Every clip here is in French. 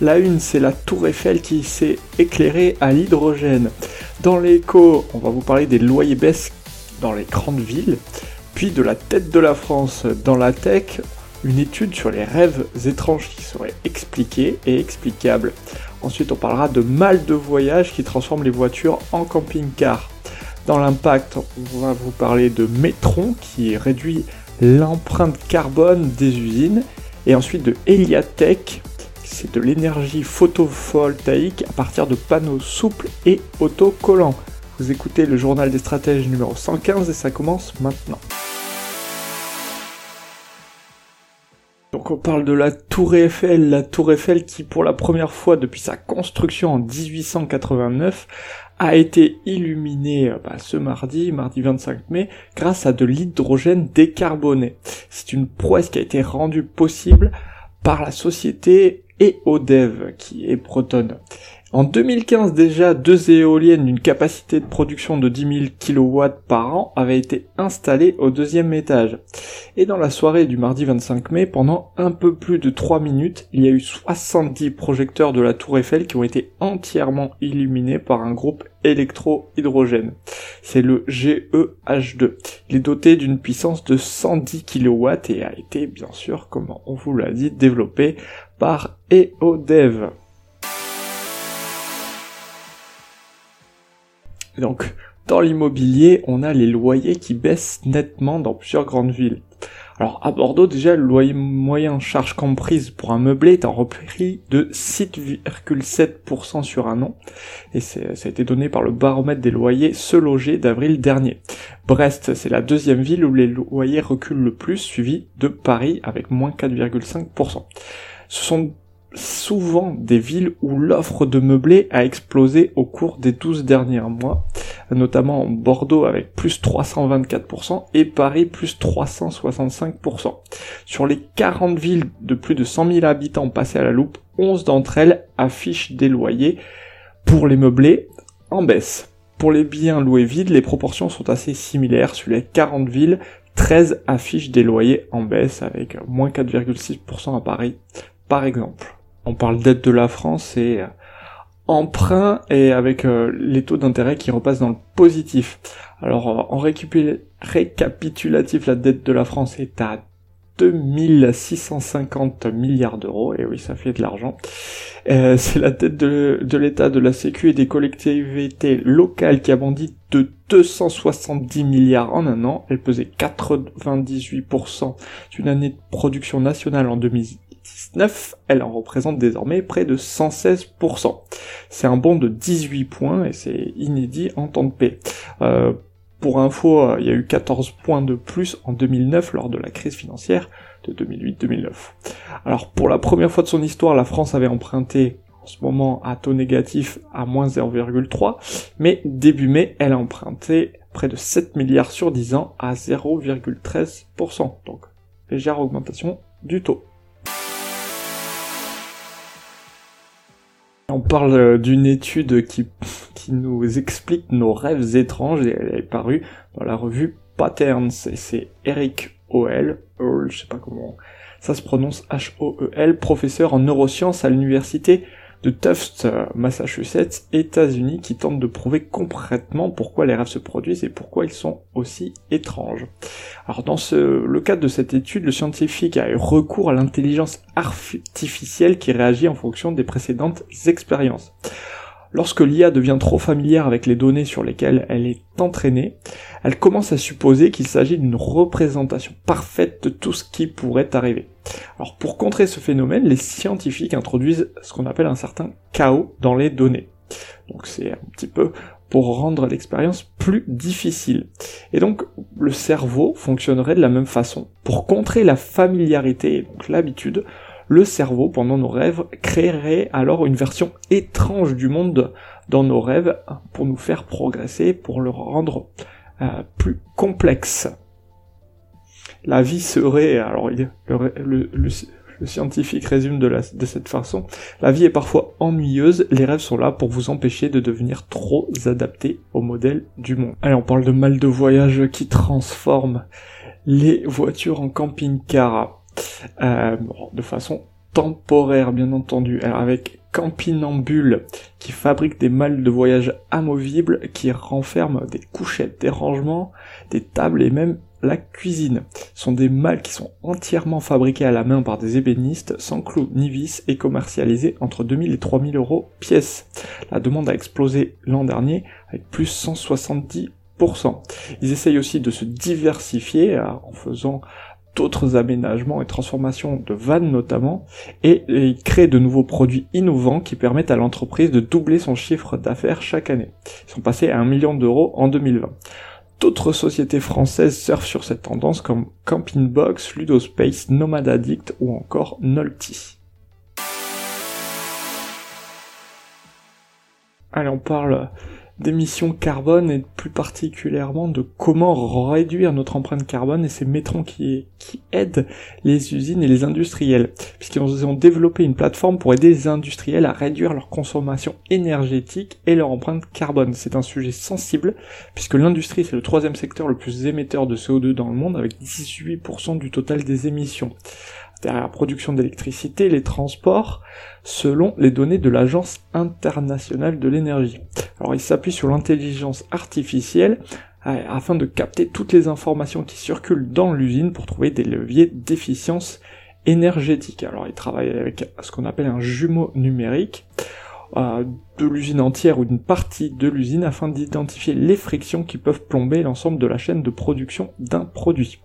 La une, c'est la tour Eiffel qui s'est éclairée à l'hydrogène. Dans l'écho, on va vous parler des loyers baisses dans les grandes villes, puis de la tête de la France dans la tech, une étude sur les rêves étranges qui seraient expliqués et explicables. Ensuite, on parlera de mal de voyage qui transforme les voitures en camping-car. Dans l'impact, on va vous parler de Metron qui réduit l'empreinte carbone des usines. Et ensuite de Eliatech, c'est de l'énergie photovoltaïque à partir de panneaux souples et autocollants. Vous écoutez le journal des stratèges numéro 115 et ça commence maintenant. Donc on parle de la tour Eiffel, la tour Eiffel qui pour la première fois depuis sa construction en 1889 a été illuminée euh, bah, ce mardi, mardi 25 mai, grâce à de l'hydrogène décarboné. C'est une prouesse qui a été rendue possible par la société EODEV qui est bretonne. En 2015 déjà, deux éoliennes d'une capacité de production de 10 000 kW par an avaient été installées au deuxième étage. Et dans la soirée du mardi 25 mai, pendant un peu plus de 3 minutes, il y a eu 70 projecteurs de la tour Eiffel qui ont été entièrement illuminés par un groupe électro-hydrogène. C'est le GEH2. Il est doté d'une puissance de 110 kW et a été, bien sûr, comme on vous l'a dit, développé par EODEV. Donc, dans l'immobilier, on a les loyers qui baissent nettement dans plusieurs grandes villes. Alors à Bordeaux déjà le loyer moyen charge comprise pour un meublé est en repris de 6,7% sur un an et ça a été donné par le baromètre des loyers se loger d'avril dernier. Brest c'est la deuxième ville où les loyers reculent le plus suivi de Paris avec moins 4,5%. Ce sont souvent des villes où l'offre de meublé a explosé au cours des 12 derniers mois, notamment Bordeaux avec plus 324% et Paris plus 365%. Sur les 40 villes de plus de 100 000 habitants passées à la loupe, 11 d'entre elles affichent des loyers pour les meublés en baisse. Pour les biens loués vides, les proportions sont assez similaires. Sur les 40 villes, 13 affichent des loyers en baisse avec moins 4,6% à Paris, par exemple on parle d'aide de la France et euh, emprunt et avec euh, les taux d'intérêt qui repassent dans le positif. Alors euh, en récapitulatif, la dette de la France est à 2650 milliards d'euros, et oui, ça fait de l'argent. c'est la dette de, l'État, de la Sécu et des collectivités locales qui a bondi de 270 milliards en un an. Elle pesait 98% d'une année de production nationale en 2000, elle en représente désormais près de 116%. C'est un bond de 18 points et c'est inédit en temps de paix. Euh, pour info, euh, il y a eu 14 points de plus en 2009 lors de la crise financière de 2008-2009. Alors pour la première fois de son histoire, la France avait emprunté en ce moment à taux négatif à moins 0,3, mais début mai, elle a emprunté près de 7 milliards sur 10 ans à 0,13%. Donc légère augmentation du taux. On parle d'une étude qui, qui nous explique nos rêves étranges et elle est parue dans la revue Patterns et c'est Eric Hoel, je sais pas comment ça se prononce H-O-E-L, professeur en neurosciences à l'université de Tufts, euh, Massachusetts, États-Unis, qui tente de prouver concrètement pourquoi les rêves se produisent et pourquoi ils sont aussi étranges. Alors dans le cadre de cette étude, le scientifique a eu recours à l'intelligence artificielle qui réagit en fonction des précédentes expériences. Lorsque l'IA devient trop familière avec les données sur lesquelles elle est entraînée, elle commence à supposer qu'il s'agit d'une représentation parfaite de tout ce qui pourrait arriver. Alors pour contrer ce phénomène, les scientifiques introduisent ce qu'on appelle un certain chaos dans les données. Donc c'est un petit peu pour rendre l'expérience plus difficile. Et donc le cerveau fonctionnerait de la même façon. Pour contrer la familiarité et donc l'habitude, le cerveau, pendant nos rêves, créerait alors une version étrange du monde dans nos rêves pour nous faire progresser, pour le rendre euh, plus complexe. La vie serait, alors le, scientifique résume de, cette façon, la vie est parfois ennuyeuse, les rêves sont là pour vous empêcher de devenir trop adaptés au modèle du monde. Allez, on parle de mal de voyage qui transforme les voitures en camping-car. Euh, de façon temporaire, bien entendu. Avec Campinambule, qui fabrique des malles de voyage amovibles qui renferment des couchettes, des rangements, des tables et même la cuisine. Ce sont des malles qui sont entièrement fabriquées à la main par des ébénistes, sans clous ni vis, et commercialisées entre 2000 et 3000 euros pièce. La demande a explosé l'an dernier avec plus 170%. Ils essayent aussi de se diversifier euh, en faisant d'autres aménagements et transformations de vannes notamment, et, créent de nouveaux produits innovants qui permettent à l'entreprise de doubler son chiffre d'affaires chaque année. Ils sont passés à un million d'euros en 2020. D'autres sociétés françaises surfent sur cette tendance comme Camping Box, Ludospace, Nomad Addict ou encore Nolty. Allez, on parle d'émissions carbone et plus particulièrement de comment réduire notre empreinte carbone et ces métrons qui, qui aident les usines et les industriels, puisqu'ils ont développé une plateforme pour aider les industriels à réduire leur consommation énergétique et leur empreinte carbone. C'est un sujet sensible, puisque l'industrie c'est le troisième secteur le plus émetteur de CO2 dans le monde avec 18% du total des émissions la production d'électricité, les transports, selon les données de l'Agence internationale de l'énergie. Alors il s'appuie sur l'intelligence artificielle euh, afin de capter toutes les informations qui circulent dans l'usine pour trouver des leviers d'efficience énergétique. Alors il travaille avec ce qu'on appelle un jumeau numérique euh, de l'usine entière ou d'une partie de l'usine afin d'identifier les frictions qui peuvent plomber l'ensemble de la chaîne de production d'un produit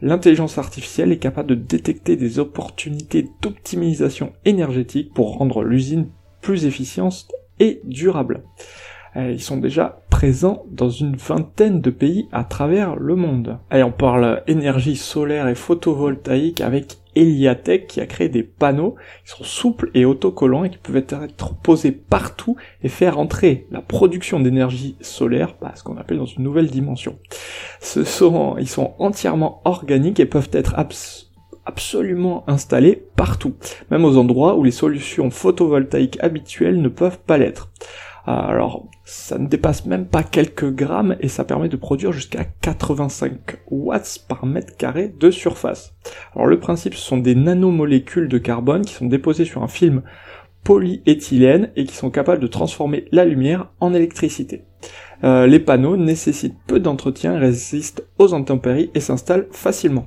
l'intelligence artificielle est capable de détecter des opportunités d'optimisation énergétique pour rendre l'usine plus efficiente et durable. Euh, ils sont déjà présents dans une vingtaine de pays à travers le monde. Allez, on parle énergie solaire et photovoltaïque avec Eliatech qui a créé des panneaux qui sont souples et autocollants et qui peuvent être posés partout et faire entrer la production d'énergie solaire, bah, ce qu'on appelle dans une nouvelle dimension. Ce sont, ils sont entièrement organiques et peuvent être absolument installés partout, même aux endroits où les solutions photovoltaïques habituelles ne peuvent pas l'être. Alors, ça ne dépasse même pas quelques grammes et ça permet de produire jusqu'à 85 watts par mètre carré de surface. Alors le principe, ce sont des nanomolécules de carbone qui sont déposées sur un film polyéthylène et qui sont capables de transformer la lumière en électricité. Euh, les panneaux nécessitent peu d'entretien, résistent aux intempéries et s'installent facilement.